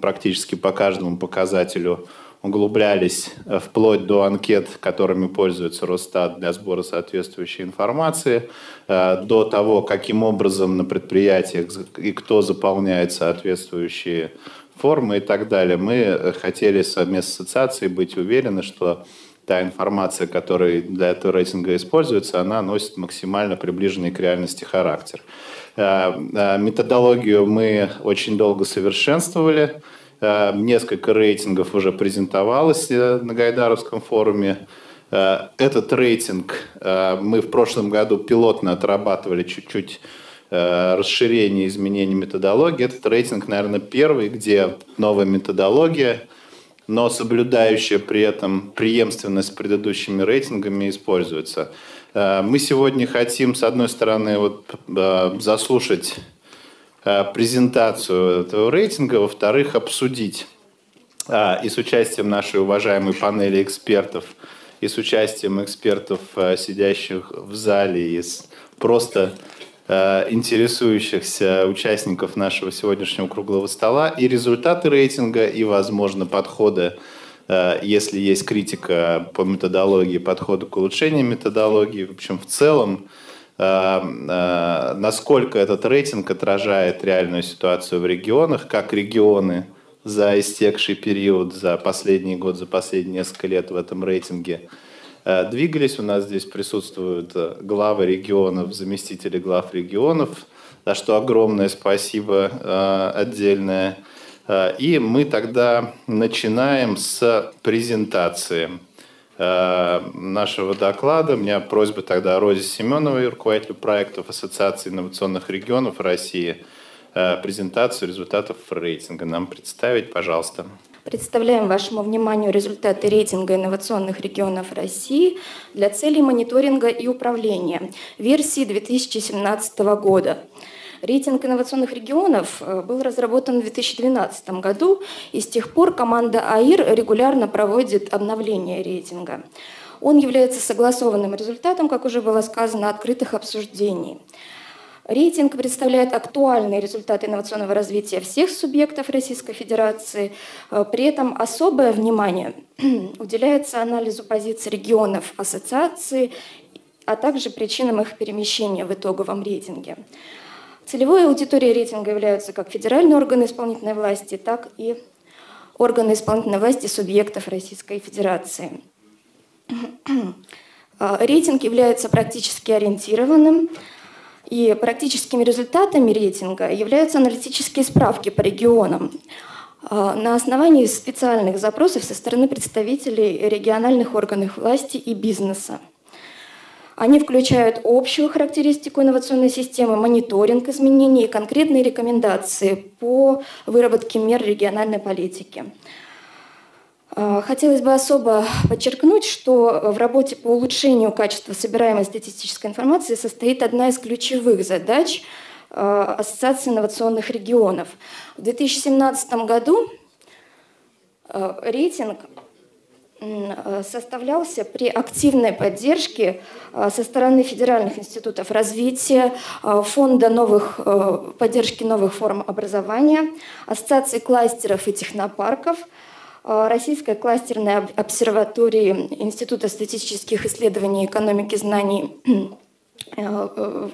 практически по каждому показателю углублялись э, вплоть до анкет, которыми пользуется Росстат для сбора соответствующей информации, э, до того, каким образом на предприятиях и кто заполняет соответствующие формы и так далее. Мы э, хотели совместно с ассоциацией быть уверены, что та информация, которая для этого рейтинга используется, она носит максимально приближенный к реальности характер. Методологию мы очень долго совершенствовали. Э, несколько рейтингов уже презентовалось э, на Гайдаровском форуме. Э, этот рейтинг мы в прошлом году пилотно отрабатывали чуть-чуть расширение изменений методологии. Этот рейтинг, наверное, первый, где новая методология, но соблюдающая при этом преемственность с предыдущими рейтингами используется. Мы сегодня хотим, с одной стороны, вот, заслушать Э, презентацию этого рейтинга, во-вторых, обсудить и с участием нашей уважаемой панели экспертов, и с участием экспертов, э, сидящих в зале, и с просто э, интересующихся участников нашего сегодняшнего круглого стола, и результаты рейтинга, и, возможно, подходы, если есть критика по методологии, подходы к улучшению методологии. В общем, в целом, Эм, э, насколько этот рейтинг отражает реальную ситуацию в регионах, как регионы за истекший период, за последний год, за последние несколько лет в этом рейтинге э, двигались. У нас здесь присутствуют э, главы регионов, заместители глав регионов, за что огромное спасибо отдельное. И мы тогда начинаем с презентации. Э, нашего доклада. У меня просьба тогда Розе Семеновой, руководителю проектов Ассоциации инновационных регионов России, э, презентацию результатов рейтинга нам представить, пожалуйста. Представляем вашему вниманию результаты рейтинга инновационных регионов России для целей мониторинга и управления версии 2017 года. Рейтинг инновационных регионов э, был разработан в 2012 году, и с тех пор команда АИР регулярно проводит обновление рейтинга. Он является согласованным результатом, как уже было сказано, открытых обсуждений. Рейтинг представляет актуальные результаты инновационного развития всех субъектов Российской Федерации. Э, при этом особое внимание уделяется анализу позиций регионов ассоциации, а также причинам их перемещения в итоговом рейтинге. Целевой аудиторией рейтинга являются как федеральные органы исполнительной власти, так и органы исполнительной власти субъектов Российской Федерации. А, рейтинг является практически ориентированным, и практическими результатами рейтинга являются аналитические справки по регионам а, на основании специальных запросов со стороны представителей региональных органов власти и бизнеса. Они включают общую характеристику инновационной системы, мониторинг изменений и конкретные рекомендации по выработке мер региональной политики. А, хотелось бы особо подчеркнуть, что в работе по улучшению качества собираемой статистической информации состоит одна из ключевых задач а, Ассоциации инновационных регионов. В 2017 году а, рейтинг составлялся при активной поддержке э, со стороны федеральных институтов развития, э, фонда новых, поддержки новых форм образования, ассоциации кластеров и технопарков, Российской кластерной обсерватории Института статистических исследований экономики знаний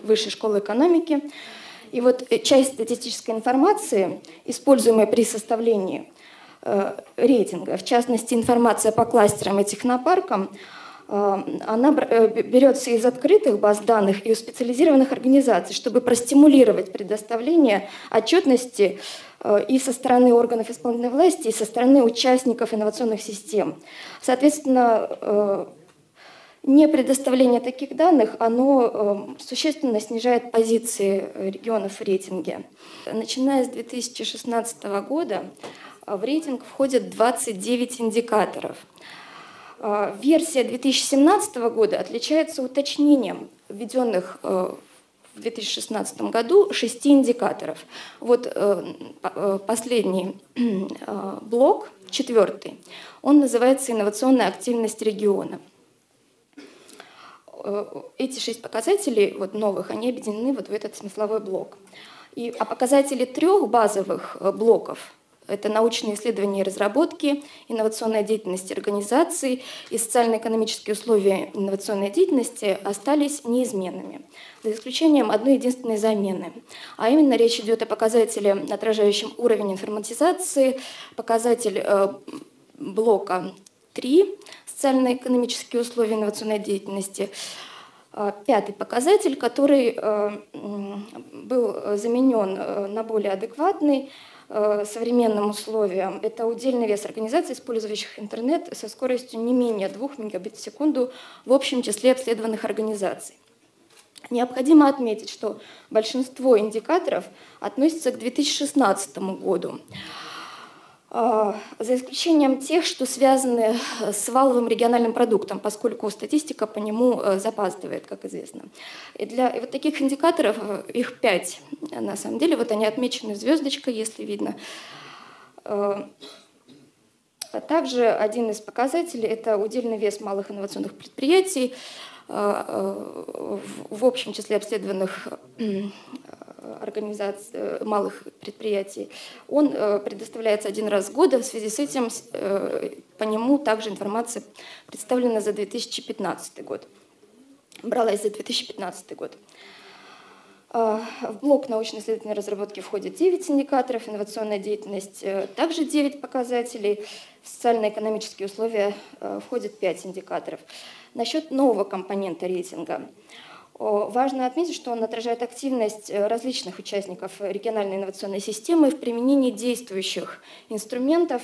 Высшей школы экономики. И вот часть статистической информации, используемой при составлении Э, рейтинга. В частности, информация по кластерам и технопаркам э, она э, берется из открытых баз данных и у специализированных организаций, чтобы простимулировать предоставление отчетности и со стороны органов исполнительной власти, и со стороны участников инновационных систем. Соответственно, не предоставление таких данных, оно существенно снижает позиции регионов в рейтинге. Начиная с 2016 года в рейтинг входят 29 индикаторов. А, версия 2017 года отличается уточнением введенных э, в 2016 году шести индикаторов. Вот э, э, последний блок, четвертый, он называется «Инновационная активность региона». Эти шесть показателей вот новых, они объединены вот в этот смысловой блок. И, а показатели трех базовых блоков Это научные исследования и разработки, инновационная деятельность организаций и социально-экономические условия инновационной деятельности остались неизменными, за исключением одной единственной замены. А именно речь идет о показателе, отражающем уровень информатизации, показатель э, блока 3 социально-экономические условия инновационной деятельности – а, пятый показатель, который э, был заменен э, на более адекватный э, современным условиям. Это удельный вес организаций, использующих интернет со скоростью не менее 2 мегабит в секунду в общем числе обследованных организаций. Необходимо отметить, что большинство индикаторов относятся к 2016 году. А, за исключением тех, что связаны э, с валовым региональным продуктом, поскольку статистика по нему э, запаздывает, как известно. И для вот таких индикаторов, э, их пять, на самом деле, вот они отмечены звездочкой, если видно. А также один из показателей – это удельный вес малых инновационных предприятий в общем числе обследованных организаций, э, малых предприятий, он э, предоставляется один раз в год. В связи с этим э, по нему также информация представлена за 2015 год. Бралась за 2015 год. А, в блок научно-исследовательной разработки входит 9 индикаторов, инновационная деятельность также 9 показателей, социально-экономические условия входит 5 индикаторов. Насчет нового компонента рейтинга – Важно отметить, что он отражает активность э, различных участников региональной инновационной системы в применении действующих инструментов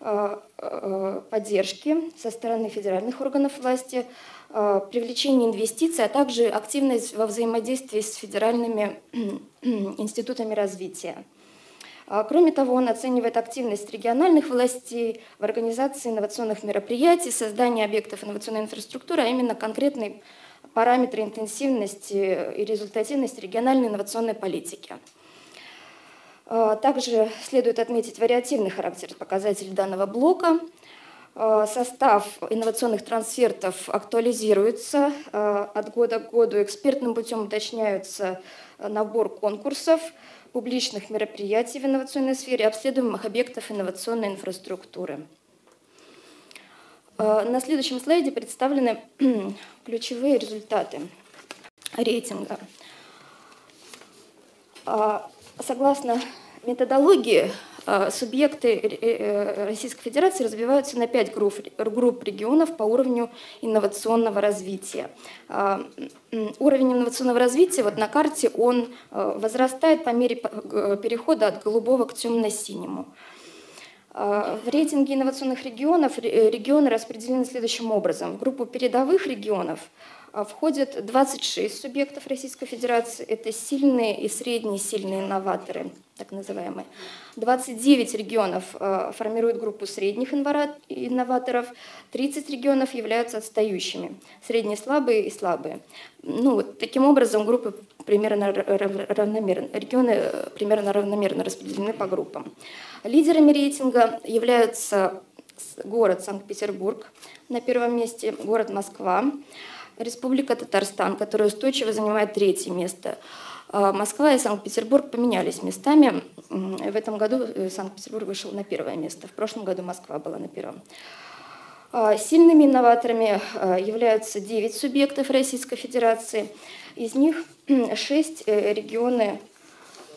э, э, поддержки со стороны федеральных органов власти, привлечение инвестиций, а также активность во взаимодействии с федеральными институтами развития. Кроме того, он оценивает активность региональных властей в организации инновационных мероприятий, создании объектов инновационной инфраструктуры, а именно конкретной параметры интенсивности и результативности региональной инновационной политики. А, также следует отметить вариативный характер показателей данного блока. А, состав инновационных трансфертов актуализируется а, от года к году. Экспертным путем уточняются набор конкурсов, публичных мероприятий в инновационной сфере, обследуемых объектов инновационной инфраструктуры. Э, на следующем слайде представлены ключевые результаты рейтинга. Э, согласно методологии, э, субъекты Российской Федерации разбиваются на пять групп, групп регионов по уровню инновационного развития. Уровень инновационного развития вот на карте он возрастает по мере перехода от голубого к темно-синему. А, в рейтинге инновационных регионов э, регионы распределены следующим образом. В группу передовых регионов а, входят 26 субъектов Российской Федерации. Это сильные и средние сильные инноваторы, так называемые. 29 регионов а, формируют группу средних инноваторов, 30 регионов являются отстающими, средние слабые и слабые. Ну, таким образом, группы примерно равномерно, регионы э, примерно равномерно распределены по группам. Лидерами рейтинга являются город Санкт-Петербург на первом месте, город Москва, Республика Татарстан, которая устойчиво занимает третье место. А, Москва и Санкт-Петербург поменялись местами. В этом году э, Санкт-Петербург вышел на первое место. В прошлом году Москва была на первом. Сильными инноваторами являются 9 субъектов Российской Федерации. Из них 6 э, регионы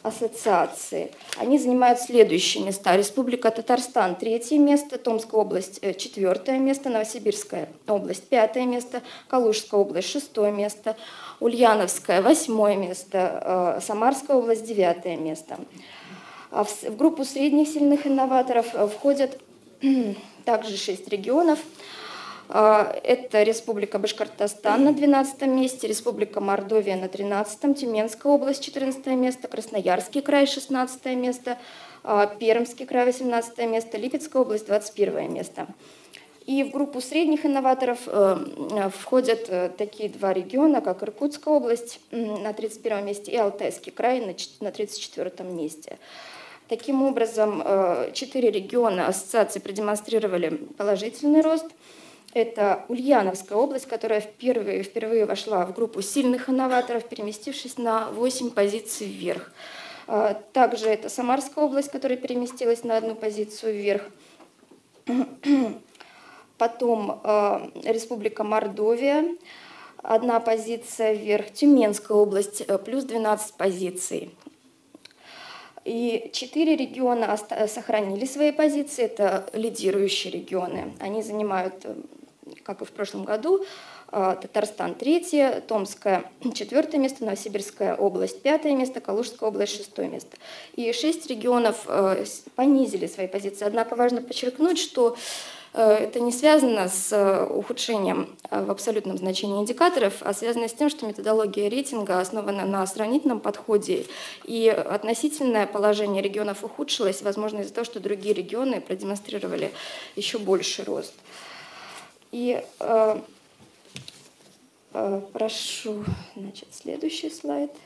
ассоциации. Они занимают следующие места. Республика Татарстан – третье место, Томская область э, – четвертое место, Новосибирская область – пятое место, Калужская область – шестое место, Ульяновская – восьмое место, э, Самарская область – девятое место. А в группу средних сильных инноваторов входят также шесть регионов – это Республика Башкортостан на 12 месте, Республика Мордовия на 13, Тюменская область 14 место, Красноярский край 16 место, а, Пермский край 18 место, Липецкая область 21 место. И в группу средних инноваторов э, входят э, такие два региона, как Иркутская область на 31 месте и Алтайский край на 34 месте. Таким образом, э, четыре региона ассоциации продемонстрировали положительный рост – это Ульяновская область, которая впервые, впервые вошла в группу сильных инноваторов, переместившись на 8 позиций вверх. Также это Самарская область, которая переместилась на одну позицию вверх. Потом Республика Мордовия, одна позиция вверх. Тюменская область, плюс 12 позиций. И четыре региона сохранили свои позиции, это лидирующие регионы. Они занимают, э, как и в прошлом году, э, Татарстан третье, Томское четвертое место, Новосибирская область пятое место, Калужская область шестое место. И шесть регионов э, понизили свои позиции. Однако важно подчеркнуть, что Э, это не связано с ухудшением в абсолютном значении индикаторов, а связано с тем, что методология рейтинга основана на сравнительном подходе, и относительное положение регионов ухудшилось, возможно, из-за того, что другие регионы продемонстрировали еще больший рост. И э, э, прошу, значит, следующий слайд –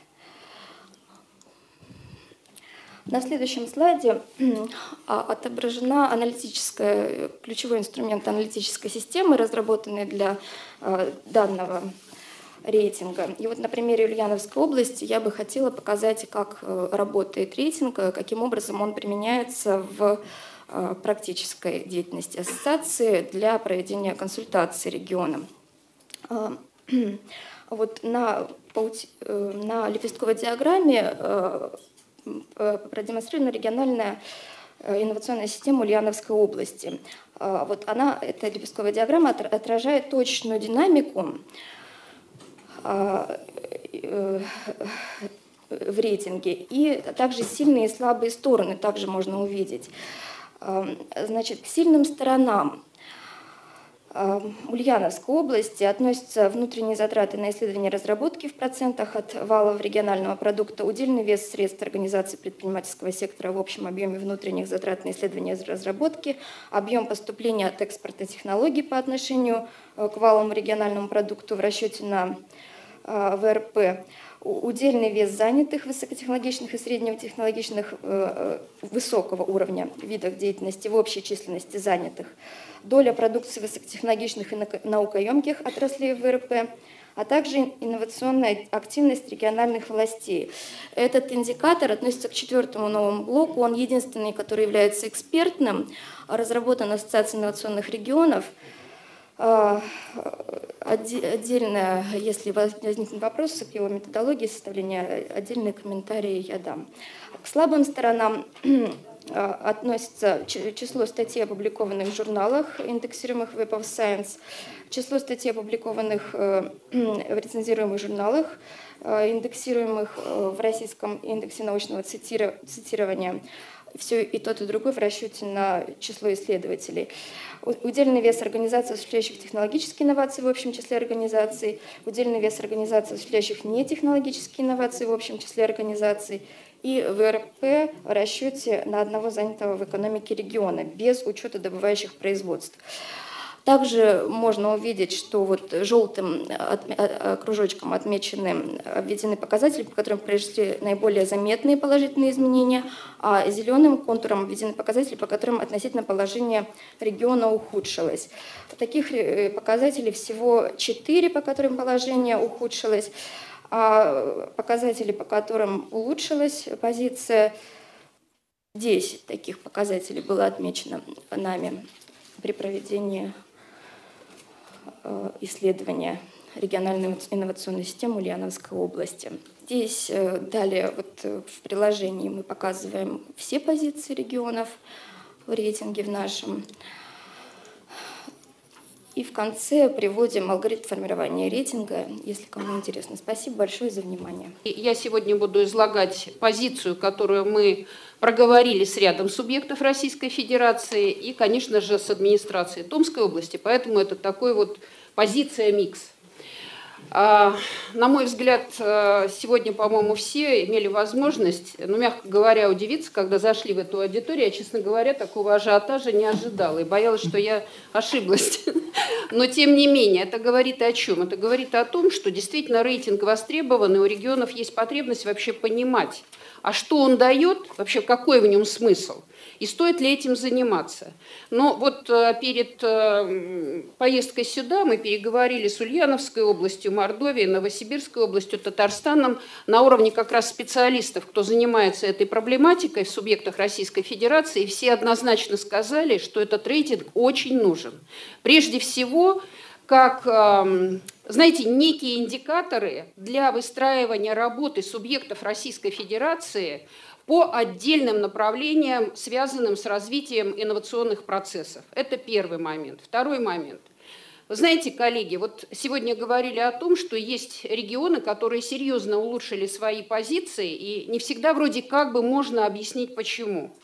на следующем слайде а, отображена аналитическая, ключевой инструмент аналитической системы, разработанный для а, данного рейтинга. И вот на примере Ульяновской области я бы хотела показать, как э, работает рейтинг, э, каким образом он применяется в э, практической деятельности ассоциации для проведения консультаций региона. А, вот на, на лепестковой диаграмме Э, продемонстрирована региональная э, инновационная система Ульяновской области. А, вот она, эта лепестковая диаграмма отражает точную динамику а, э, в рейтинге. И также сильные и слабые стороны также можно увидеть. Значит, к сильным сторонам. Ульяновской области относятся внутренние затраты на исследования и разработки в процентах от валов регионального продукта, удельный вес средств организации предпринимательского сектора в общем объеме внутренних затрат на исследования и разработки, объем поступления от экспорта технологий по отношению э, к валовому региональному продукту в расчете на э, ВРП, удельный вес занятых высокотехнологичных и среднего-технологичных э, высокого уровня видов деятельности в общей численности занятых – доля продукции высокотехнологичных и наукоемких отраслей ВРП, а также инновационная активность региональных властей. Этот индикатор относится к четвертому новому блоку. Он единственный, который является экспертным, разработан Ассоциацией инновационных регионов. А, отдельно, если возникнут вопросы к его методологии составления, отдельные комментарии я дам. К слабым сторонам а, относится число статей, опубликованных в журналах, индексируемых в Web of Science, число статей, опубликованных э, в рецензируемых журналах, э, индексируемых э, в российском индексе научного цитирования. Все и тот, и другой в расчете на число исследователей. Удельный вес организаций, осуществляющих технологические инновации в общем числе организаций, удельный вес организаций, осуществляющих нетехнологические инновации в общем числе организаций – и ВРП в расчете на одного занятого в экономике региона, без учета добывающих производств. Также можно увидеть, что вот желтым кружочком отмечены, обведены показатели, по которым произошли наиболее заметные положительные изменения, а зеленым контуром обведены показатели, по которым относительно положение региона ухудшилось. Таких э, показателей всего четыре, по которым положение ухудшилось а показатели, по которым улучшилась позиция, 10 таких показателей было отмечено нами при проведении э, исследования региональной инновационной системы Ульяновской области. Здесь э, далее вот э, в приложении мы показываем все позиции регионов в рейтинге в нашем. И в конце приводим алгоритм формирования рейтинга, если кому интересно. Спасибо большое за внимание. Я сегодня буду излагать позицию, которую мы проговорили с рядом субъектов Российской Федерации и, конечно же, с администрацией Томской области. Поэтому это такой вот позиция микс. А, на мой взгляд, э, сегодня, по-моему, все имели возможность, ну, мягко говоря, удивиться, когда зашли в эту аудиторию. Я, честно говоря, такого ажиотажа не ожидала и боялась, что я ошиблась. Но, тем не менее, это говорит о чем? Это говорит о том, что действительно рейтинг востребован, и у регионов есть потребность вообще понимать, а что он дает, вообще какой в нем смысл – И стоит ли этим заниматься? Но вот э, перед э, поездкой сюда мы переговорили с Ульяновской областью, Мордовией, Новосибирской областью, Татарстаном на уровне как раз специалистов, кто занимается этой проблематикой в субъектах Российской Федерации. И все однозначно сказали, что этот рейтинг очень нужен. Прежде всего, как, эм, знаете, некие индикаторы для выстраивания работы субъектов Российской Федерации по отдельным направлениям, связанным с развитием инновационных процессов. Это первый момент. Второй момент. Вы знаете, коллеги, вот сегодня говорили о том, что есть регионы, которые серьезно улучшили свои позиции, и не всегда вроде как бы можно объяснить почему.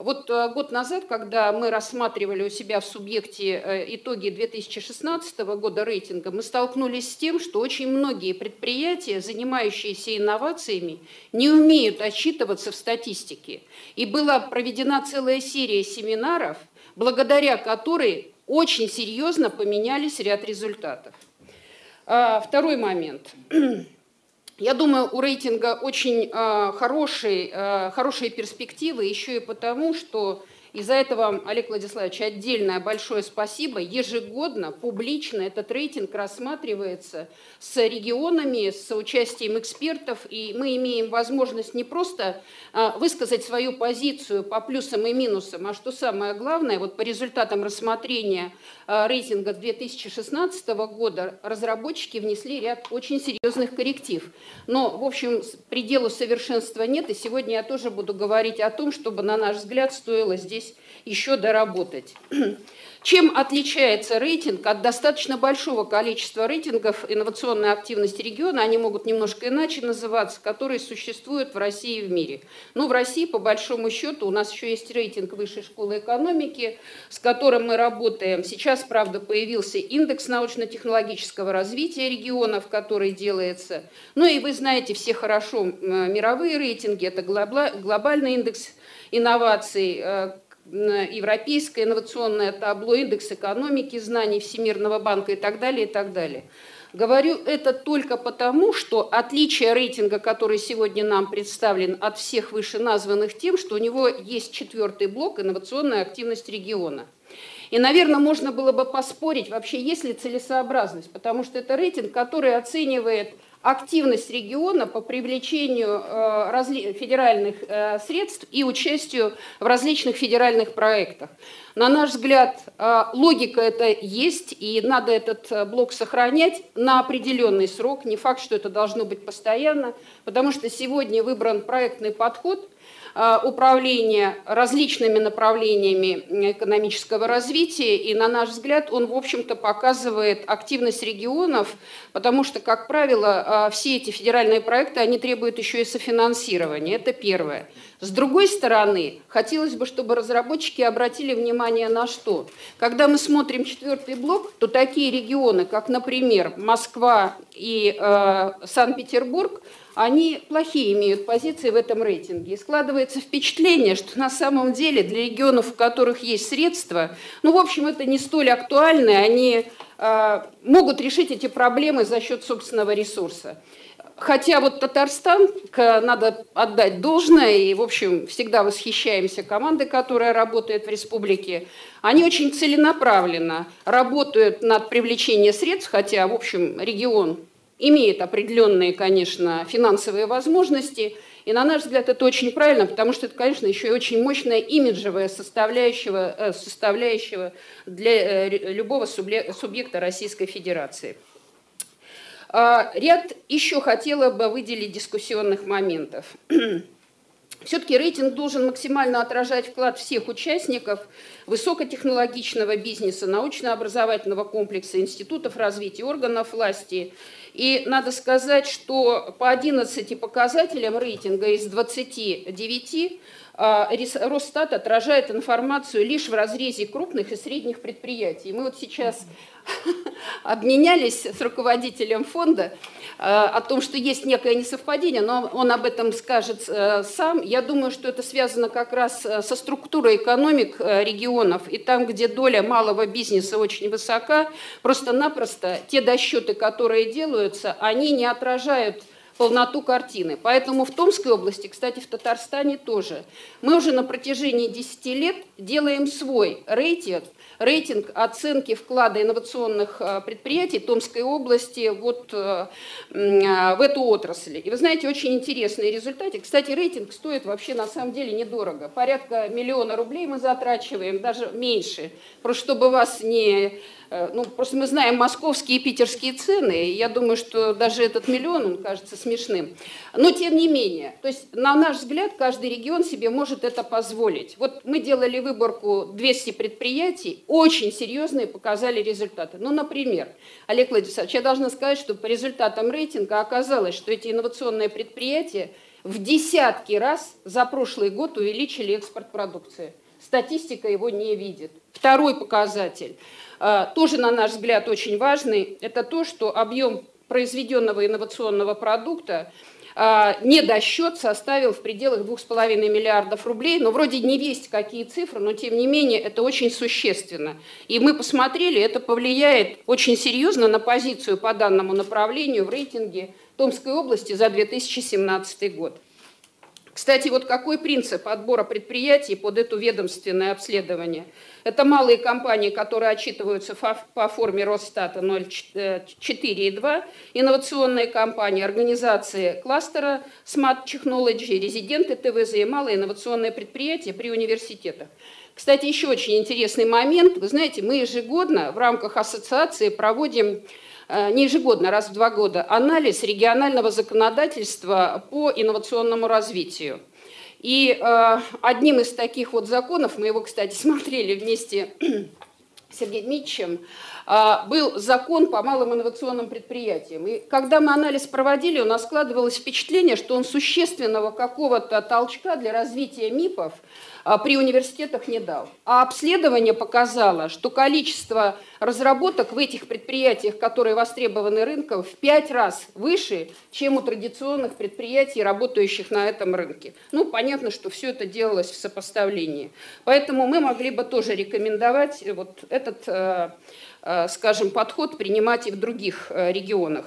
Вот э, год назад, когда мы рассматривали у себя в субъекте э, итоги 2016 года рейтинга, мы столкнулись с тем, что очень многие предприятия, занимающиеся инновациями, не умеют отчитываться в статистике. И была проведена целая серия семинаров, благодаря которой очень серьезно поменялись ряд результатов. А, второй момент. Я думаю, у рейтинга очень э, хорошие, э, хорошие перспективы, еще и потому, что и за это вам, Олег Владиславович, отдельное большое спасибо. Ежегодно, публично этот рейтинг рассматривается с регионами, с участием экспертов, и мы имеем возможность не просто а, высказать свою позицию по плюсам и минусам, а что самое главное, вот по результатам рассмотрения а, рейтинга 2016 года разработчики внесли ряд очень серьезных корректив. Но, в общем, пределу совершенства нет, и сегодня я тоже буду говорить о том, чтобы, на наш взгляд, стоило здесь еще доработать. Чем отличается рейтинг от достаточно большого количества рейтингов инновационной активности региона, они могут немножко иначе называться, которые существуют в России и в мире. Ну, в России, по большому счету, у нас еще есть рейтинг Высшей школы экономики, с которым мы работаем. Сейчас, правда, появился индекс научно-технологического развития регионов, который делается. Ну и вы знаете все хорошо мировые рейтинги, это глобальный индекс инноваций, э, европейское инновационное табло, индекс экономики знаний Всемирного банка и так далее, и так далее. Говорю это только потому, что отличие рейтинга, который сегодня нам представлен от всех вышеназванных тем, что у него есть четвертый блок «Инновационная активность региона». И, наверное, можно было бы поспорить, вообще есть ли целесообразность, потому что это рейтинг, который оценивает активность региона по привлечению э, федеральных э, средств и участию в различных федеральных проектах. На наш взгляд, э, логика это есть, и надо этот блок сохранять на определенный срок. Не факт, что это должно быть постоянно, потому что сегодня выбран проектный подход – управления различными направлениями экономического развития, и, на наш взгляд, он, в общем-то, показывает активность регионов, потому что, как правило, э, все эти федеральные проекты, они требуют еще и софинансирования. Это первое. С другой стороны, хотелось бы, чтобы разработчики обратили внимание на что? Когда мы смотрим четвертый блок, то такие регионы, как, например, Москва и э, Санкт-Петербург, они плохие имеют позиции в этом рейтинге. И складывается впечатление, что на самом деле для регионов, у которых есть средства, ну, в общем, это не столь актуально, они э, могут решить эти проблемы за счет собственного ресурса. Хотя вот Татарстан, надо отдать должное, и, в общем, всегда восхищаемся командой, которая работает в республике. Они очень целенаправленно работают над привлечением средств, хотя, в общем, регион имеет определенные, конечно, финансовые возможности. И на наш взгляд это очень правильно, потому что это, конечно, еще и очень мощная имиджевая составляющая, э, составляющая для э, любого субъекта Российской Федерации. А, ряд еще хотела бы выделить дискуссионных моментов. Все-таки рейтинг должен максимально отражать вклад всех участников высокотехнологичного бизнеса, научно-образовательного комплекса, институтов развития, органов власти. И надо сказать, что по 11 показателям рейтинга из 29 а, Росстат отражает информацию лишь в разрезе крупных и средних предприятий. Мы вот сейчас обменялись с руководителем фонда а, о том, что есть некое несовпадение, но он об этом скажет э, сам. Я думаю, что это связано как раз э, со структурой экономик э, регионов. И там, где доля малого бизнеса очень высока, просто-напросто те досчеты, которые делаются, они не отражают полноту картины. Поэтому в Томской области, кстати, в Татарстане тоже, мы уже на протяжении 10 лет делаем свой рейтинг – рейтинг оценки вклада инновационных э, предприятий Томской области вот э, в эту отрасль. И вы знаете, очень интересные результаты. Кстати, рейтинг стоит вообще на самом деле недорого. Порядка миллиона рублей мы затрачиваем, даже меньше. Просто чтобы вас не ну, просто мы знаем московские и питерские цены, и я думаю, что даже этот миллион, он кажется смешным. Но тем не менее, то есть, на наш взгляд, каждый регион себе может это позволить. Вот мы делали выборку 200 предприятий, очень серьезные показали результаты. Ну, например, Олег Владимирович, я должна сказать, что по результатам рейтинга оказалось, что эти инновационные предприятия в десятки раз за прошлый год увеличили экспорт продукции. Статистика его не видит. Второй показатель – а, тоже, на наш взгляд, очень важный, это то, что объем произведенного инновационного продукта а, недосчет составил в пределах 2,5 миллиардов рублей. Но вроде не весть какие цифры, но тем не менее это очень существенно. И мы посмотрели, это повлияет очень серьезно на позицию по данному направлению в рейтинге Томской области за 2017 год. Кстати, вот какой принцип отбора предприятий под это ведомственное обследование? Это малые компании, которые отчитываются по форме Росстата 0,4,2, инновационные компании, организации кластера Smart Technology, резиденты ТВЗ и малые инновационные предприятия при университетах. Кстати, еще очень интересный момент. Вы знаете, мы ежегодно в рамках ассоциации проводим Э, не ежегодно, раз в два года, анализ регионального законодательства по инновационному развитию. И э, одним из таких вот законов, мы его, кстати, смотрели вместе с Сергеем Дмитриевичем, э, был закон по малым инновационным предприятиям. И когда мы анализ проводили, у нас складывалось впечатление, что он существенного какого-то толчка для развития МИПов – а, при университетах не дал. А обследование показало, что количество разработок в этих предприятиях, которые востребованы рынком, в пять раз выше, чем у традиционных предприятий, работающих на этом рынке. Ну, понятно, что все это делалось в сопоставлении. Поэтому мы могли бы тоже рекомендовать вот этот, э, скажем, подход принимать и в других э, регионах.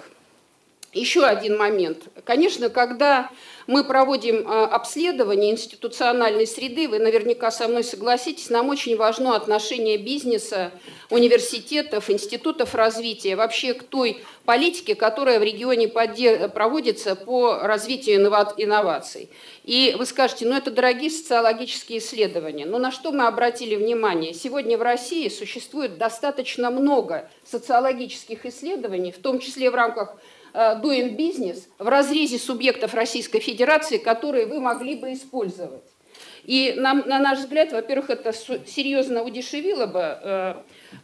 Еще один момент. Конечно, когда мы проводим а, обследование институциональной среды, вы наверняка со мной согласитесь, нам очень важно отношение бизнеса, университетов, институтов развития, вообще к той политике, которая в регионе проводится по развитию инноваций. И вы скажете, ну это дорогие социологические исследования. Но на что мы обратили внимание? Сегодня в России существует достаточно много социологических исследований, в том числе в рамках Э, doing business в разрезе субъектов Российской Федерации, которые вы могли бы использовать. И нам, на наш взгляд, во-первых, это серьезно удешевило бы э,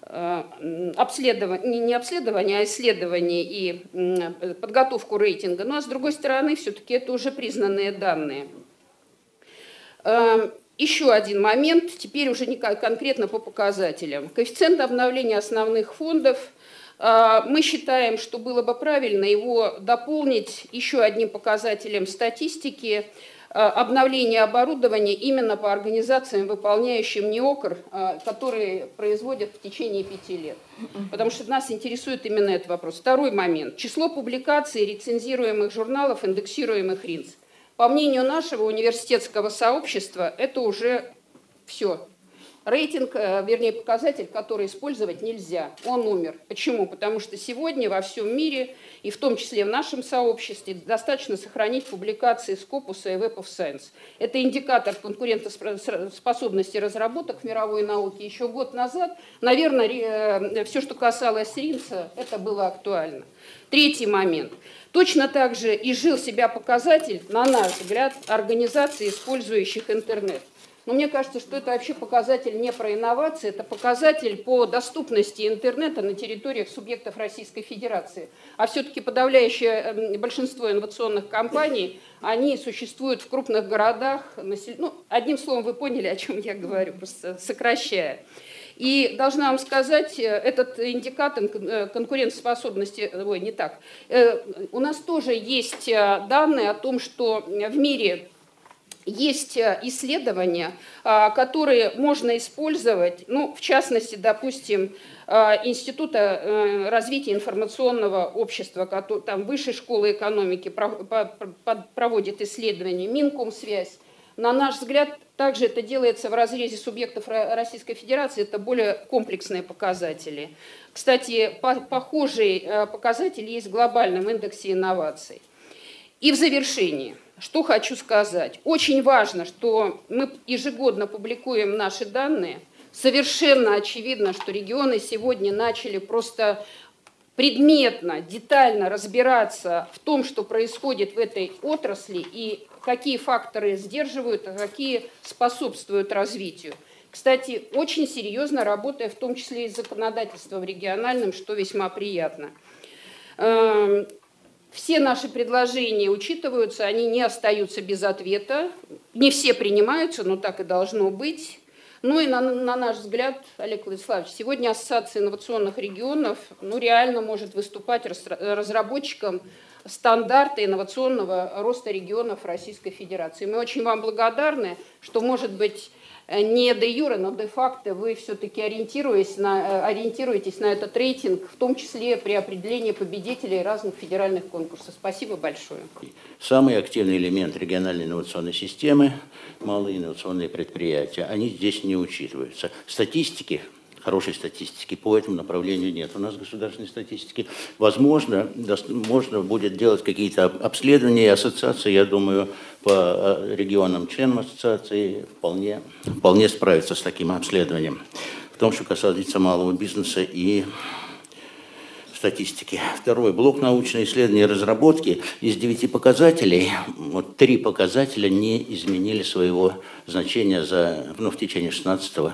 э, обследование, не обследование, а исследование и подготовку рейтинга. Ну а с другой стороны, все-таки это уже признанные данные. Еще один момент, теперь уже не конкретно по показателям. Коэффициент обновления основных фондов мы считаем, что было бы правильно его дополнить еще одним показателем статистики а, обновления оборудования именно по организациям, выполняющим НИОКР, а, которые производят в течение пяти лет. Потому что нас интересует именно этот вопрос. Второй момент. Число публикаций рецензируемых журналов, индексируемых РИНС. По мнению нашего университетского сообщества, это уже все. Рейтинг, э, вернее, показатель, который использовать нельзя. Он умер. Почему? Потому что сегодня во всем мире, и в том числе в нашем сообществе, достаточно сохранить публикации Scopus и Web of Science. Это индикатор конкурентоспособности разработок в мировой науке. Еще год назад, наверное, э, все, что касалось РИНСа, это было актуально. Третий момент. Точно так же и жил себя показатель, на наш взгляд, организаций, использующих интернет. Но мне кажется, что это вообще показатель не про инновации, это показатель по доступности интернета на территориях субъектов Российской Федерации. А все-таки подавляющее эм, большинство инновационных компаний, они существуют в крупных городах. Ну, одним словом, вы поняли, о чем я говорю, просто сокращая. И должна вам сказать, э, этот индикатор э, конкурентоспособности, ой, не так, э, у нас тоже есть данные о том, что в мире есть э, исследования, а, которые можно использовать, ну, в частности, допустим, а, Института э, развития информационного общества, там Высшей школы экономики проводит исследования, Минкомсвязь. На наш взгляд, также это делается в разрезе субъектов Российской Федерации, это более комплексные показатели. Кстати, похожий э, показатель есть в глобальном индексе инноваций. И в завершении – что хочу сказать. Очень важно, что мы ежегодно публикуем наши данные. Совершенно очевидно, что регионы сегодня начали просто предметно, детально разбираться в том, что происходит в этой отрасли и какие факторы сдерживают, а какие способствуют развитию. Кстати, очень серьезно работая в том числе и законодательством региональным, что весьма приятно. Все наши предложения учитываются, они не остаются без ответа. Не все принимаются, но так и должно быть. Ну и на, на наш взгляд, Олег Владиславович, сегодня Ассоциация инновационных регионов ну, реально может выступать разработчиком стандарта инновационного роста регионов Российской Федерации. Мы очень вам благодарны, что, может быть, не де юре, но де факто вы все-таки ориентируетесь на, э, ориентируетесь на этот рейтинг, в том числе при определении победителей разных федеральных конкурсов. Спасибо большое. Самый активный элемент региональной инновационной системы – малые инновационные предприятия. Они здесь не учитываются. Статистики хорошей статистики по этому направлению нет. У нас государственной статистики. Возможно, можно будет делать какие-то обследования и ассоциации, я думаю, по э, регионам членам ассоциации вполне, вполне справиться с таким обследованием. В том, что касается малого бизнеса и статистики. Второй блок научные исследования и разработки. Из девяти показателей, вот три показателя не изменили своего значения за, ну, в течение 16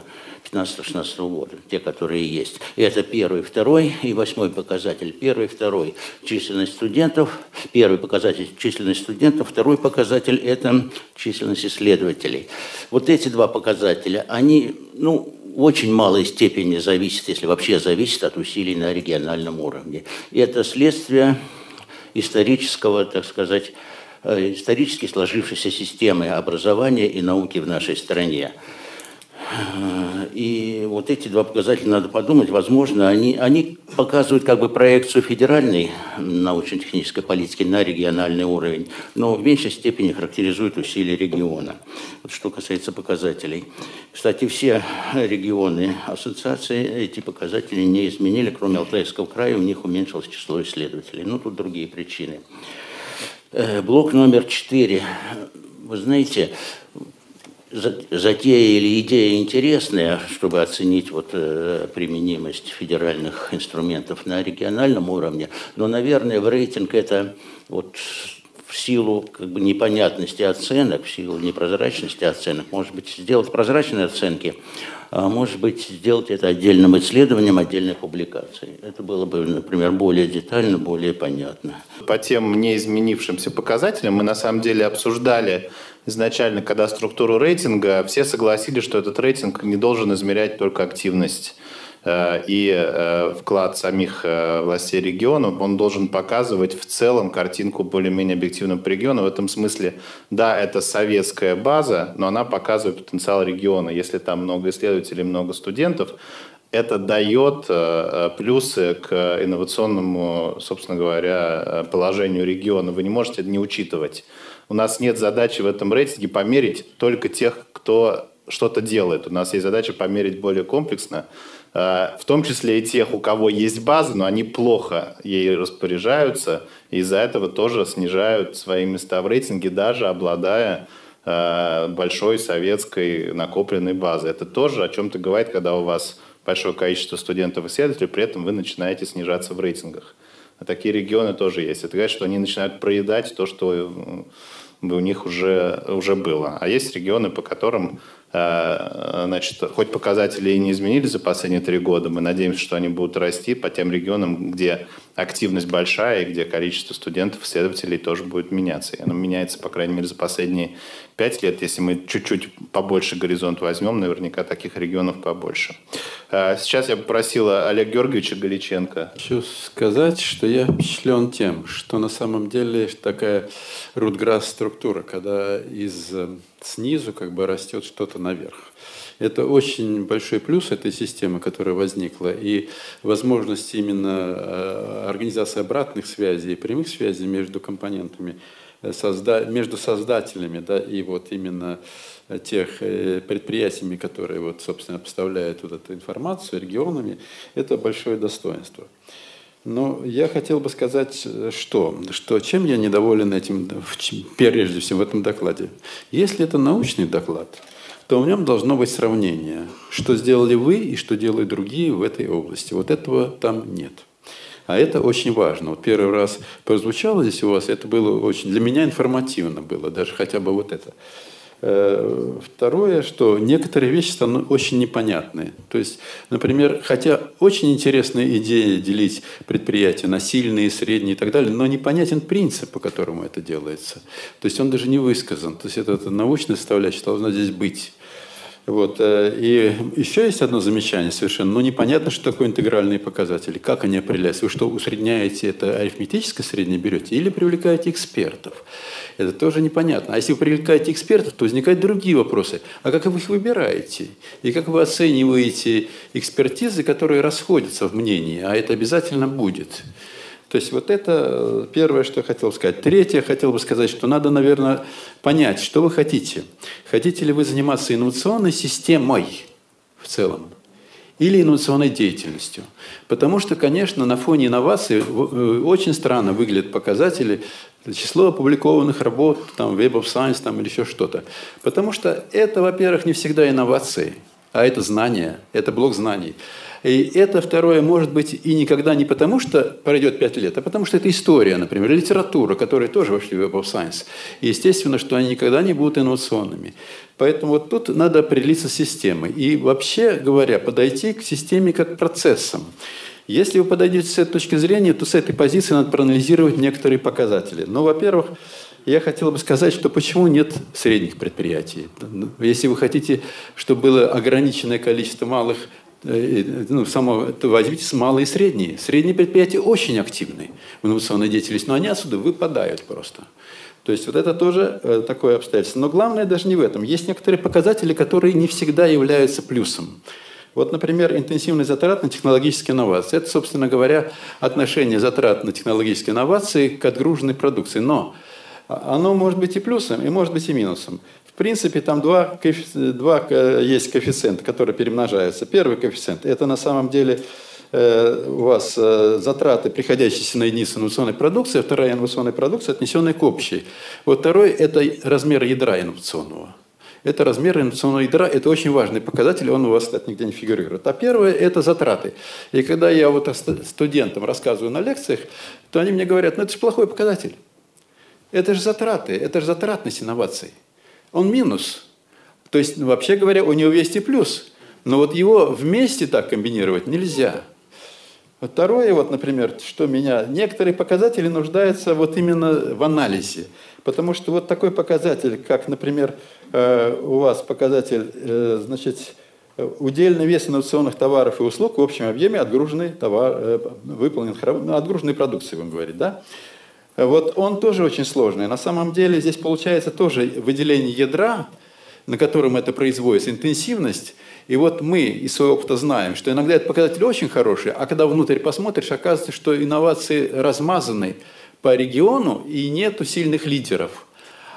15-16 года, те, которые есть. И это первый, второй и восьмой показатель. Первый, второй – численность студентов. Первый показатель – численность студентов. Второй показатель – это численность исследователей. Вот эти два показателя, они, ну, в очень малой степени зависят, если вообще зависят от усилий на региональном уровне. И это следствие исторического, так сказать, э, исторически сложившейся системы образования и науки в нашей стране. И вот эти два показателя надо подумать, возможно, они, они показывают как бы проекцию федеральной научно-технической политики на региональный уровень, но в меньшей степени характеризуют усилия региона. Вот что касается показателей. Кстати, все регионы ассоциации эти показатели не изменили, кроме Алтайского края, у них уменьшилось число исследователей. Ну, тут другие причины. Э, блок номер четыре. Вы знаете, затея или идея интересная, чтобы оценить вот, э, применимость федеральных инструментов на региональном уровне, но, наверное, в рейтинг это вот в силу как бы, непонятности оценок, в силу непрозрачности оценок, может быть, сделать прозрачные оценки, а может быть, сделать это отдельным исследованием, отдельной публикацией. Это было бы, например, более детально, более понятно. По тем неизменившимся показателям мы на самом деле обсуждали изначально, когда структуру рейтинга, все согласились, что этот рейтинг не должен измерять только активность э, и э, вклад самих э, властей региона, он должен показывать в целом картинку более-менее объективную по региону. В этом смысле, да, это советская база, но она показывает потенциал региона. Если там много исследователей, много студентов, это дает плюсы к инновационному, собственно говоря, положению региона. Вы не можете не учитывать у нас нет задачи в этом рейтинге померить только тех, кто что-то делает. У нас есть задача померить более комплексно, э, в том числе и тех, у кого есть база, но они плохо ей распоряжаются, и из-за этого тоже снижают свои места в рейтинге, даже обладая э, большой советской накопленной базой. Это тоже о чем-то говорит, когда у вас большое количество студентов-исследователей, при этом вы начинаете снижаться в рейтингах. А такие регионы тоже есть. Это говорит, что они начинают проедать то, что э, у них уже, уже было. А есть регионы, по которым э, значит, хоть показатели и не изменились за последние три года, мы надеемся, что они будут расти по тем регионам, где активность большая, и где количество студентов, исследователей тоже будет меняться. И оно меняется, по крайней мере, за последние пять лет. Если мы чуть-чуть побольше горизонт возьмем, наверняка таких регионов побольше. А, сейчас я попросила Олега Георгиевича Галиченко. Хочу сказать, что я впечатлен тем, что на самом деле такая рудграсс структура, когда из э, снизу как бы растет что-то наверх. Это очень большой плюс этой системы, которая возникла, и возможность именно э, организации обратных связей прямых связей между компонентами, э, между создателями да, и вот именно тех э, предприятиями, которые, вот, собственно, поставляют вот эту информацию регионами, это большое достоинство. Но я хотел бы сказать, что, что чем я недоволен этим, прежде всего, в этом докладе. Если это научный доклад – то в нем должно быть сравнение, что сделали вы и что делают другие в этой области. Вот этого там нет. А это очень важно. Вот первый раз прозвучало здесь у вас, это было очень, для меня информативно было, даже хотя бы вот это. Э, второе, что некоторые вещи становятся очень непонятные. То есть, например, хотя очень интересная идея делить предприятия на сильные, средние и так далее, но непонятен принцип, по которому это делается. То есть он даже не высказан. То есть это, это научная составляющая должна здесь быть. Вот. Э, и еще есть одно замечание совершенно. Ну, непонятно, что такое интегральные показатели. Как они определяются? Вы что, усредняете это арифметическое среднее берете или привлекаете экспертов? Это тоже непонятно. А если вы привлекаете экспертов, то возникают другие вопросы. А как вы их выбираете? И как вы оцениваете экспертизы, которые расходятся в мнении? А это обязательно будет. То есть вот это первое, что я хотел сказать. Третье, хотел бы сказать, что надо, наверное, понять, что вы хотите. Хотите ли вы заниматься инновационной системой в целом? или инновационной деятельностью. Потому что, конечно, на фоне инноваций э, очень странно выглядят показатели число опубликованных работ, там, Web of Science там, или еще что-то. Потому что это, во-первых, не всегда инновации, а это знания, это блок знаний. И это, второе, может быть и никогда не потому, что пройдет пять лет, а потому что это история, например, литература, которые тоже вошли в Web of Science. И естественно, что они никогда не будут инновационными. Поэтому вот тут надо определиться с системой. И вообще говоря, подойти к системе как к процессам. Если вы подойдете с этой точки зрения, то с этой позиции надо проанализировать некоторые показатели. Ну, во-первых, я хотел бы сказать, что почему нет средних предприятий. Если вы хотите, чтобы было ограниченное количество малых ну, само, то возьмите малые и средние. Средние предприятия очень активны в инновационной деятельности, но они отсюда выпадают просто. То есть вот это тоже э, такое обстоятельство. Но главное даже не в этом. Есть некоторые показатели, которые не всегда являются плюсом. Вот, например, интенсивный затрат на технологические инновации. Это, собственно говоря, отношение затрат на технологические инновации к отгруженной продукции. Но оно может быть и плюсом, и может быть и минусом. Принципе, там два, два э, есть коэффициента, которые перемножаются. Первый коэффициент – это на самом деле э, у вас э, затраты, приходящиеся на единицу инновационной продукции, а вторая инновационная продукция, отнесенная к общей. Вот второй – это размер ядра инновационного. Это размер инновационного ядра, это очень важный показатель, он у вас, кстати, нигде не фигурирует. А первое – это затраты. И когда я вот студентам рассказываю на лекциях, то они мне говорят, ну это же плохой показатель. Это же затраты, это же затратность инноваций он минус. То есть, ну, вообще говоря, у него есть и плюс. Но вот его вместе так комбинировать нельзя. Второе, вот, например, что меня... Некоторые показатели нуждаются вот именно в анализе. Потому что вот такой показатель, как, например, э, у вас показатель, э, значит, удельный вес инновационных товаров и услуг в общем объеме отгруженной, товар, э, выполненных, отгруженной продукции, будем говорить, да? Вот он тоже очень сложный. На самом деле здесь получается тоже выделение ядра, на котором это производится, интенсивность. И вот мы из своего опыта знаем, что иногда этот показатель очень хороший, а когда внутрь посмотришь, оказывается, что инновации размазаны по региону и нету сильных лидеров.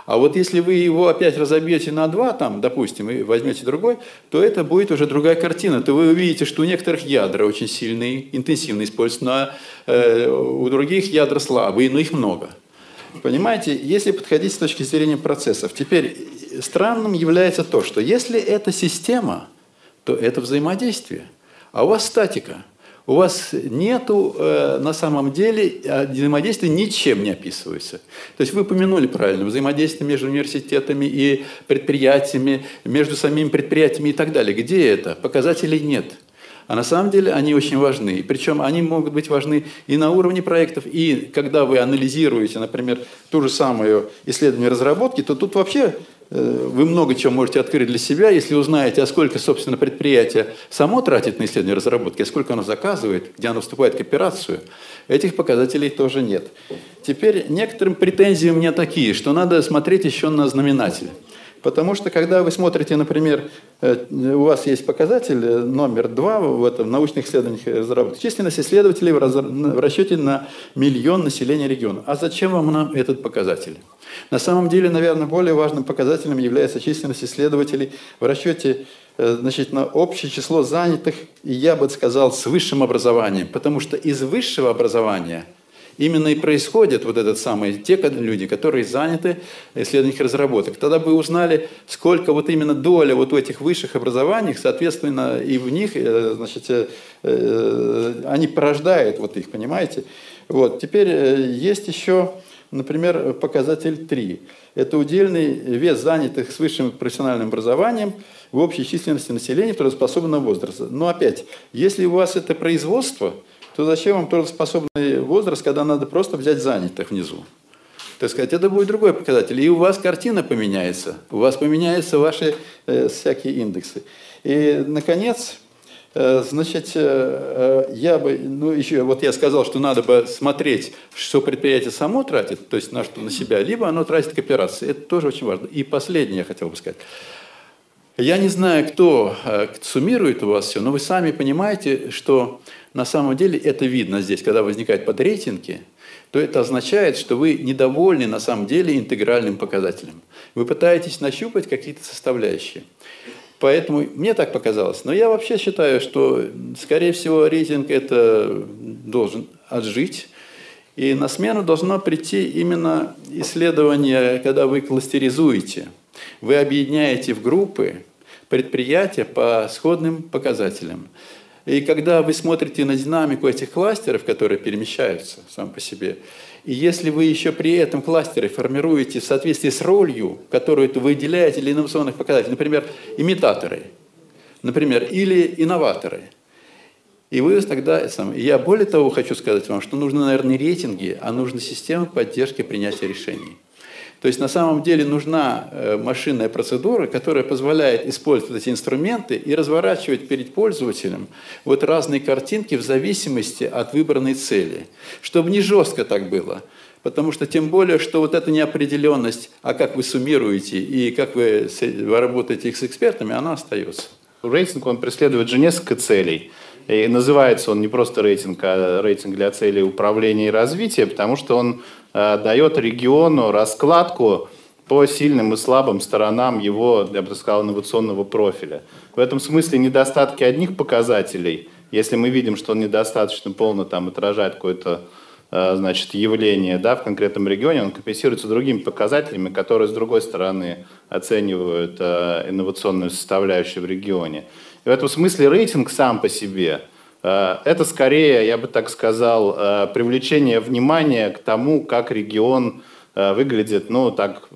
А вот если вы его опять разобьете на два, там, допустим, и возьмете другой, то это будет уже другая картина. То вы увидите, что у некоторых ядра очень сильные, интенсивно используются, но э, у других ядра слабые, но их много. Понимаете, если подходить с точки зрения процессов, теперь странным является то, что если это система, то это взаимодействие, а у вас статика – у вас нету э, на самом деле а, взаимодействия ничем не описывается. То есть вы упомянули правильно, взаимодействие между университетами и предприятиями, между самими предприятиями и так далее. Где это? Показателей нет. А на самом деле они очень важны. Причем они могут быть важны и на уровне проектов, и когда вы анализируете, например, ту же самую исследование разработки, то тут вообще вы много чего можете открыть для себя, если узнаете, а сколько, собственно, предприятие само тратит на исследование разработки, а сколько оно заказывает, где оно вступает в кооперацию. Этих показателей тоже нет. Теперь некоторым претензии у меня такие, что надо смотреть еще на знаменатель. Потому что, когда вы смотрите, например, э, у вас есть показатель э, номер два в этом научных исследованиях и разработках, численность исследователей в расчете на миллион населения региона. А зачем вам нам этот показатель? На самом деле, наверное, более важным показателем является численность исследователей в расчете э, значит, на общее число занятых, я бы сказал, с высшим образованием. Потому что из высшего образования – именно и происходят вот этот самый, те люди, которые заняты исследованием разработок. Тогда бы узнали, сколько вот именно доля вот в этих высших образованиях, соответственно, и в них, э, значит, э, э, они порождают вот их, понимаете? Вот. Теперь есть еще, например, показатель 3. Это удельный вес занятых с высшим профессиональным образованием в общей численности населения трудоспособного возраста. Но опять, если у вас это производство – то зачем вам трудоспособный возраст, когда надо просто взять занятых внизу? Так сказать, это будет другой показатель. И у вас картина поменяется, у вас поменяются ваши э, всякие индексы. И, наконец, э, значит, э, э, я бы, ну, еще, вот я сказал, что надо бы смотреть, что предприятие само тратит, то есть на что, на себя, либо оно тратит к операции. Это тоже очень важно. И последнее я хотел бы сказать. Я не знаю, кто э, суммирует у вас все, но вы сами понимаете, что на самом деле это видно здесь, когда возникают подрейтинги, то это означает, что вы недовольны на самом деле интегральным показателем. Вы пытаетесь нащупать какие-то составляющие. Поэтому мне так показалось. Но я вообще считаю, что, скорее всего, рейтинг это должен отжить. И на смену должно прийти именно исследование, когда вы кластеризуете. Вы объединяете в группы предприятия по сходным показателям. И когда вы смотрите на динамику этих кластеров, которые перемещаются сам по себе, и если вы еще при этом кластеры формируете в соответствии с ролью, которую вы выделяете для инновационных показателей, например, имитаторы, например, или инноваторы, и вы тогда... Я более того хочу сказать вам, что нужны, наверное, не рейтинги, а нужна система поддержки принятия решений. То есть на самом деле нужна э, машинная процедура, которая позволяет использовать эти инструменты и разворачивать перед пользователем вот разные картинки в зависимости от выбранной цели, чтобы не жестко так было. Потому что тем более, что вот эта неопределенность, а как вы суммируете и как вы, вы работаете с экспертами, она остается. Рейтинг, он преследует же несколько целей. И называется он не просто рейтинг, а рейтинг для целей управления и развития, потому что он дает региону раскладку по сильным и слабым сторонам его, я бы сказал, инновационного профиля. В этом смысле недостатки одних показателей, если мы видим, что он недостаточно полно там отражает какое-то э, значит, явление да, в конкретном регионе, он компенсируется другими показателями, которые, с другой стороны, оценивают э, инновационную составляющую в регионе. И в этом смысле рейтинг сам по себе – Э, это скорее, я бы так сказал, э, привлечение внимания к тому, как регион э, выглядит, ну, так,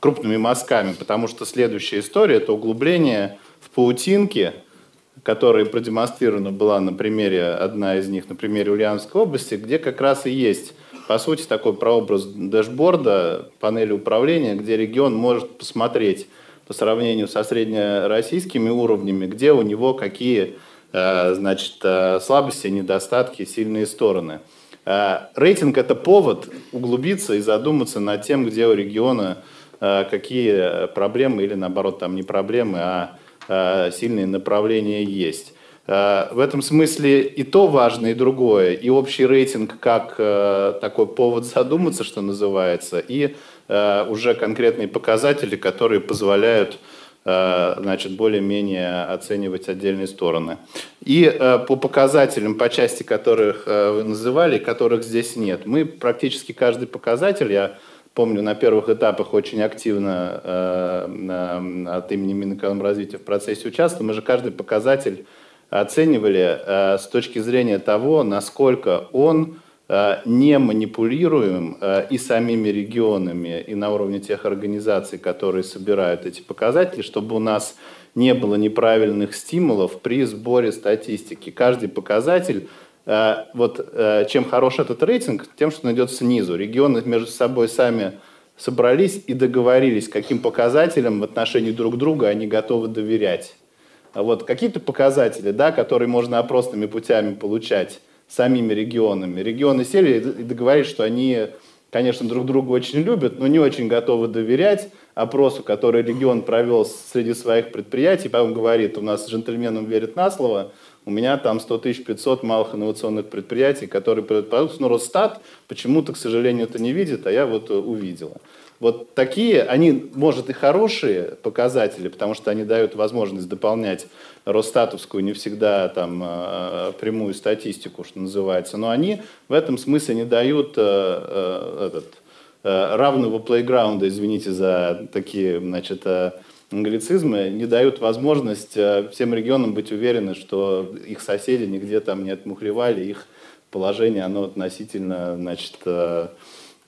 крупными мазками, потому что следующая история – это углубление в паутинке, которая продемонстрирована была на примере, одна из них на примере Ульяновской области, где как раз и есть, по сути, такой прообраз дэшборда, панели управления, где регион может посмотреть по сравнению со среднероссийскими уровнями, где у него какие Э, значит, э, слабости, недостатки, сильные стороны. Э, рейтинг – это повод углубиться и задуматься над тем, где у региона какие проблемы или, наоборот, там не проблемы, а сильные направления есть. В этом смысле и то важно, и другое. И общий рейтинг как такой повод задуматься, что называется, и уже конкретные показатели, которые позволяют Э, значит, более-менее оценивать отдельные стороны. И э, по показателям, по части которых э, вы называли, которых здесь нет, мы практически каждый показатель, я помню, на первых этапах очень активно от имени Минэкономразвития в процессе участвовал, мы же каждый показатель оценивали с точки зрения того, насколько он Э, не манипулируем э, и самими регионами, и на уровне тех организаций, которые собирают эти показатели, чтобы у нас не было неправильных стимулов при сборе статистики. Каждый показатель Э, вот э, чем хорош этот рейтинг, тем, что он идет снизу. Регионы между собой сами собрались и договорились, каким показателям в отношении друг друга они готовы доверять. А вот какие-то показатели, да, которые можно опросными путями получать самими регионами. Регионы сели и договорились, что они, конечно, друг друга очень любят, но не очень готовы доверять опросу, который регион провел среди своих предприятий, потом говорит, у нас джентльменам верят на слово, у меня там 100 500 малых инновационных предприятий, которые продают продукцию, но Росстат почему-то, к сожалению, это не видит, а я вот увидела. Вот такие, они, может, и хорошие показатели, потому что они дают возможность дополнять Росстатовскую, не всегда там а, прямую статистику, что называется, но они в этом смысле не дают э, э, этот, э, равного плейграунда, извините за такие, значит, англицизмы не дают возможность э, всем регионам быть уверены, что их соседи нигде там не отмухлевали, их положение, оно относительно, значит,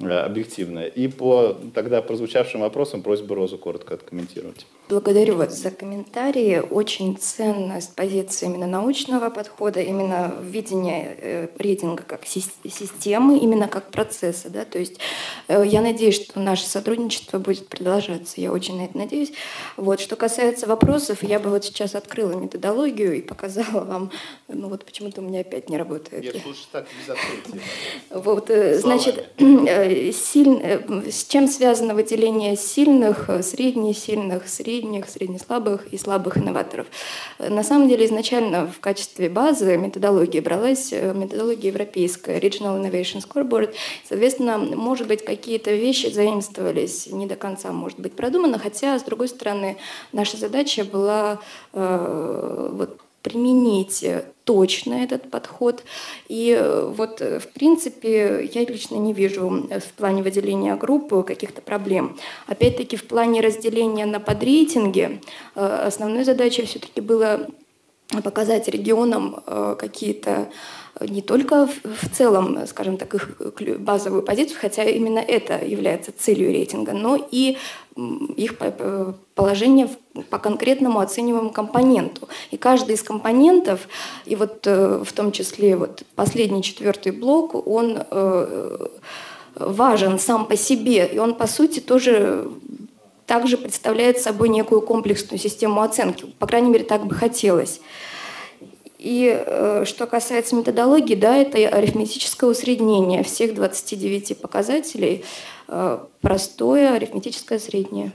э, объективная. И по тогда прозвучавшим вопросам просьба Розу коротко откомментировать. Благодарю вас за комментарии. Очень ценна с позиции именно научного подхода, именно видение э, рейтинга как системы, именно как процесса. Да? То есть э, я надеюсь, что наше сотрудничество будет продолжаться. Я очень на это надеюсь. Вот. Что касается вопросов, я бы вот сейчас открыла методологию и показала вам, ну вот почему-то у меня опять не работает. Я слушаю так без открытия. Вот, значит, силь... Э, с чем связано выделение сильных, э, средне-сильных, средних, средне-слабых и слабых инноваторов? На самом деле изначально в качестве базы методологии бралась э, методология европейская, Regional Innovation Scoreboard. Соответственно, может быть, какие-то вещи заимствовались, не до конца, может быть, продумано, хотя, с другой стороны, наша задача была э, вот, применить точно этот подход. И э, вот, э, в принципе, я лично не вижу э, в плане выделения группы каких-то проблем. Опять-таки, в плане разделения на подрейтинги основной задачей все-таки было показать регионам какие-то не только в целом, скажем так, их базовую позицию, хотя именно это является целью рейтинга, но и их положение по конкретному оцениваемому компоненту. И каждый из компонентов, и вот э, в том числе вот последний четвертый блок, он э, важен сам по себе, и он, по сути, тоже также представляет собой некую комплексную систему оценки. По крайней мере, так бы хотелось. И э, что касается методологии, да, это арифметическое усреднение всех 29 показателей, э, простое арифметическое среднее.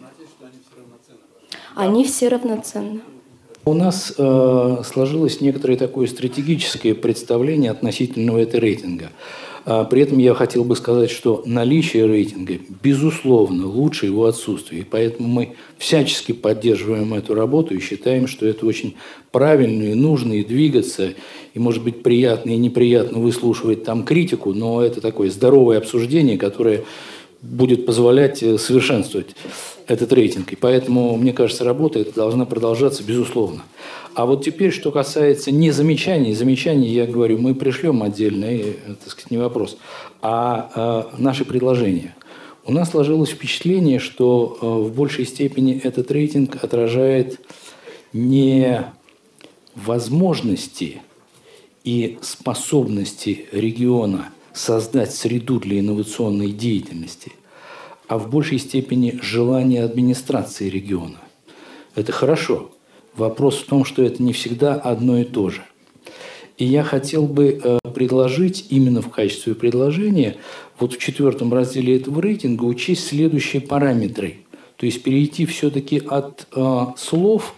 Они все равноценны. У нас э, сложилось некоторое такое стратегическое представление относительно этого рейтинга. А при этом я хотел бы сказать, что наличие рейтинга, безусловно, лучше его отсутствия. И поэтому мы всячески поддерживаем эту работу и считаем, что это очень правильно и нужно, и двигаться. И, может быть, приятно и неприятно выслушивать там критику, но это такое здоровое обсуждение, которое будет позволять э, совершенствовать этот рейтинг. И поэтому, мне кажется, работа эта должна продолжаться, безусловно. А вот теперь, что касается не замечаний, замечаний, я говорю, мы пришлем отдельно, и, так сказать, не вопрос, а, а наши предложения. У нас сложилось впечатление, что а, в большей степени этот рейтинг отражает не возможности и способности региона создать среду для инновационной деятельности, а в большей степени желание администрации региона. Это хорошо – Вопрос в том, что это не всегда одно и то же. И я хотел бы э, предложить именно в качестве предложения вот в четвертом разделе этого рейтинга учесть следующие параметры. То есть перейти все-таки от э, слов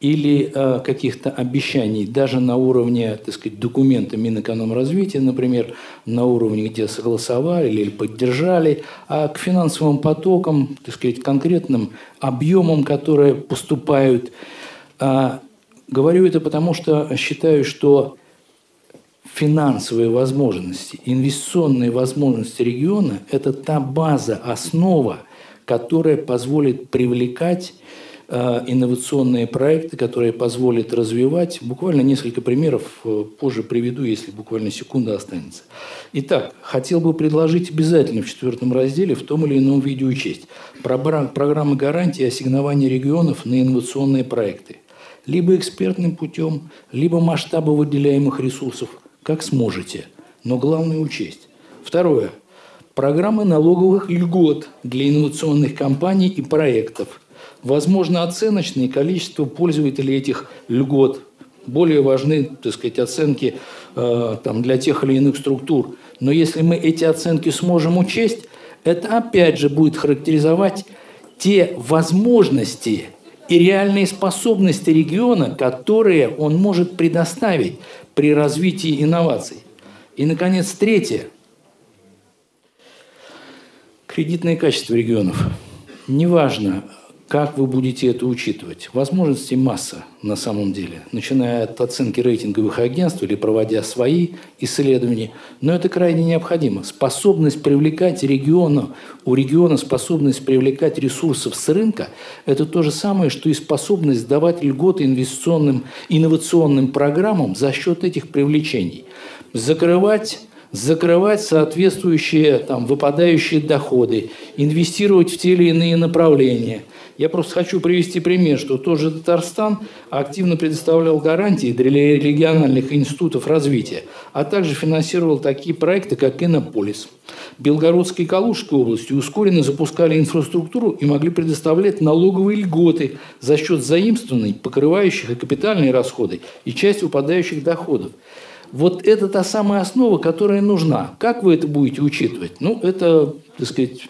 или э, каких-то обещаний даже на уровне, так сказать, документа Минэкономразвития, например, на уровне, где согласовали или поддержали, а к финансовым потокам, так сказать, конкретным объемам, которые поступают. А, говорю это потому, что считаю, что финансовые возможности, инвестиционные возможности региона – это та база, основа, которая позволит привлекать инновационные проекты, которые позволят развивать. Буквально несколько примеров э, позже приведу, если буквально секунда останется. Итак, хотел бы предложить обязательно в четвертом разделе в том или ином виде учесть программы гарантии ассигнования регионов на инновационные проекты – либо экспертным путем, либо масштаба выделяемых ресурсов, как сможете. Но главное учесть. Второе. Программы налоговых льгот для инновационных компаний и проектов. Возможно, оценочное количество пользователей этих льгот. Более важны, так сказать, оценки э, там, для тех или иных структур. Но если мы эти оценки сможем учесть, это опять же будет характеризовать те возможности и реальные способности региона, которые он может предоставить при развитии инноваций. И, наконец, третье. Кредитное качество регионов. Неважно, как вы будете это учитывать? Возможностей масса на самом деле, начиная от оценки рейтинговых агентств или проводя свои исследования. Но это крайне необходимо. Способность привлекать региона, у региона способность привлекать ресурсов с рынка – это то же самое, что и способность давать льготы инвестиционным, инновационным программам за счет этих привлечений. Закрывать закрывать соответствующие там, выпадающие доходы, инвестировать в те или иные направления – я просто хочу привести пример, что тоже Татарстан активно предоставлял гарантии для региональных институтов развития, а также финансировал такие проекты, как «Иннополис». Белгородской и Калужской области ускоренно запускали инфраструктуру и могли предоставлять налоговые льготы за счет заимствований, покрывающих и капитальные расходы, и часть выпадающих доходов. Вот это та самая основа, которая нужна. Как вы это будете учитывать? Ну, это, так сказать,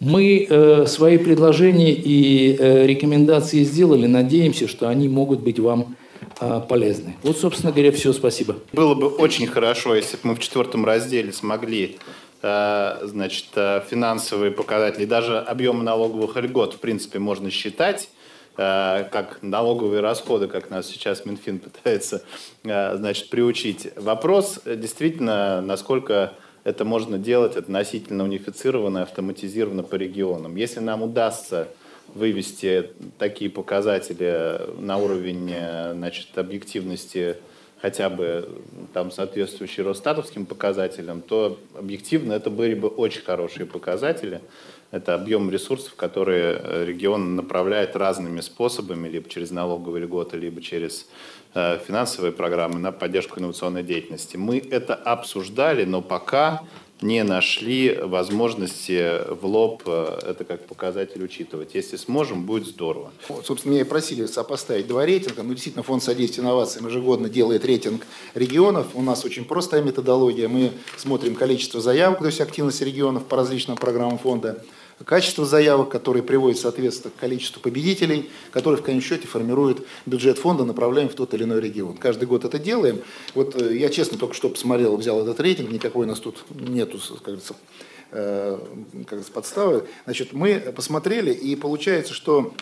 мы э, свои предложения и э, рекомендации сделали. Надеемся, что они могут быть вам э, полезны. Вот, собственно говоря, все. Спасибо. Было бы очень хорошо, если бы мы в четвертом разделе смогли э, значит, э, финансовые показатели, даже объемы налоговых льгот, в принципе, можно считать как налоговые расходы, как нас сейчас Минфин пытается значит, приучить. Вопрос действительно, насколько это можно делать относительно унифицированно, автоматизированно по регионам. Если нам удастся вывести такие показатели на уровень значит, объективности хотя бы там соответствующие Росстатовским показателям, то объективно это были бы очень хорошие показатели. Это объем ресурсов, которые регион направляет разными способами, либо через налоговые льготы, либо через Э, финансовые программы на поддержку инновационной деятельности. Мы это обсуждали, но пока не нашли возможности в лоб э, это как показатель учитывать. Если сможем, будет здорово. Вот, собственно, меня и просили сопоставить два рейтинга. Ну, действительно, Фонд содействия инновациям ежегодно делает рейтинг регионов. У нас очень простая методология. Мы смотрим количество заявок, то есть активность регионов по различным программам фонда качество заявок, которые приводят, соответственно, к количеству победителей, которые в конечном счете формируют бюджет фонда, направляем в тот или иной регион. Каждый год это делаем. Вот э, я честно только что посмотрел, взял этот рейтинг, никакой у нас тут нету, говорится, э, как подставы. Значит, мы посмотрели, и получается, что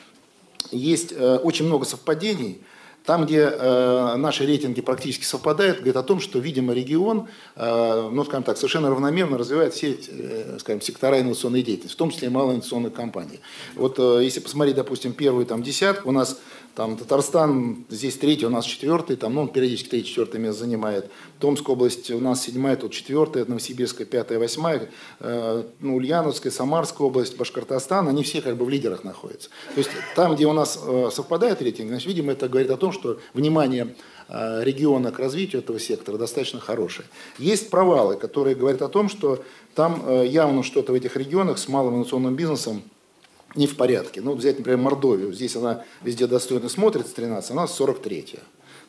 есть э, очень много совпадений – там, где э, наши рейтинги практически совпадают, говорит о том, что, видимо, регион, э, ну, скажем так, совершенно равномерно развивает все, э, скажем, сектора инновационной деятельности, в том числе и малые инновационные компании. Вот э, если посмотреть, допустим, первую там десятку, у нас там Татарстан здесь третий, у нас четвертый, там, ну, он периодически третий, четвертое место занимает. Томская область у нас седьмая, тут четвертая, Новосибирская пятая, восьмая, э, ну, Ульяновская, Самарская область, Башкортостан, они все как бы в лидерах находятся. То есть там, где у нас э, совпадает рейтинг, значит, видимо, это говорит о том, что внимание э, региона к развитию этого сектора достаточно хорошее. Есть провалы, которые говорят о том, что там э, явно что-то в этих регионах с малым инновационным бизнесом не в порядке. Ну, взять, например, Мордовию. Здесь она везде достойно смотрится, 13, а у нас 43-я.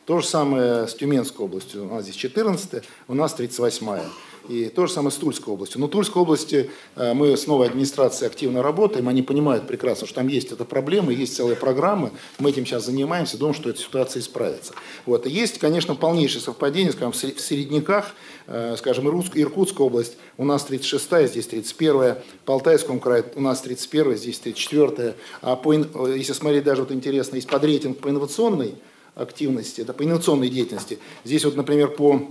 То же самое с Тюменской областью. У нас здесь 14 у нас 38-я. И то же самое с Тульской областью. Но в Тульской области э, мы с новой администрацией активно работаем, они понимают прекрасно, что там есть эта проблема, есть целая программа, мы этим сейчас занимаемся, думаем, что эта ситуация исправится. Вот. И есть, конечно, полнейшее совпадение, скажем, в середняках, э, скажем, Иркутская область, у нас 36-я, здесь 31-я, по Алтайскому краю у нас 31-я, здесь 34-я. А по, если смотреть даже, вот интересно, есть подрейтинг по инновационной активности, это по инновационной деятельности. Здесь вот, например, по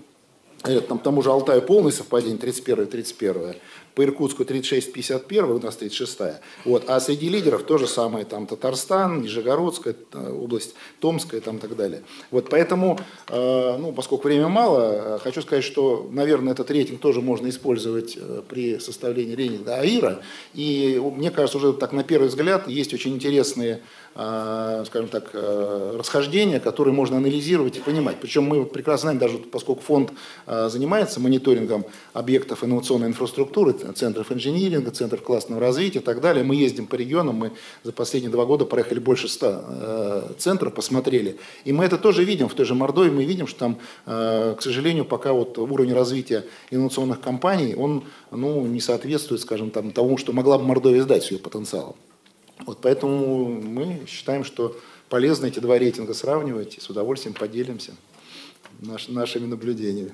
там, тому же Алтаю полное совпадение, 31 31 по Иркутску 36-51, у нас 36 вот, а среди лидеров то же самое, там Татарстан, Нижегородская область, Томская там, и так далее. Вот, поэтому, э, ну, поскольку времени мало, хочу сказать, что, наверное, этот рейтинг тоже можно использовать при составлении рейтинга АИРа, и мне кажется, уже так на первый взгляд есть очень интересные скажем так, э, расхождения, которые можно анализировать и понимать. Причем мы прекрасно знаем, даже поскольку фонд а, занимается мониторингом объектов инновационной инфраструктуры, центров инжиниринга, центров классного развития и так далее, мы ездим по регионам, мы за последние два года проехали больше ста э, центров, посмотрели. И мы это тоже видим в той же Мордовии, мы видим, что там, э, к сожалению, пока вот уровень развития инновационных компаний, он ну, не соответствует, скажем, там, тому, что могла бы Мордовия сдать с ее потенциалом. Вот поэтому мы считаем, что полезно эти два рейтинга сравнивать и с удовольствием поделимся наш, нашими наблюдениями.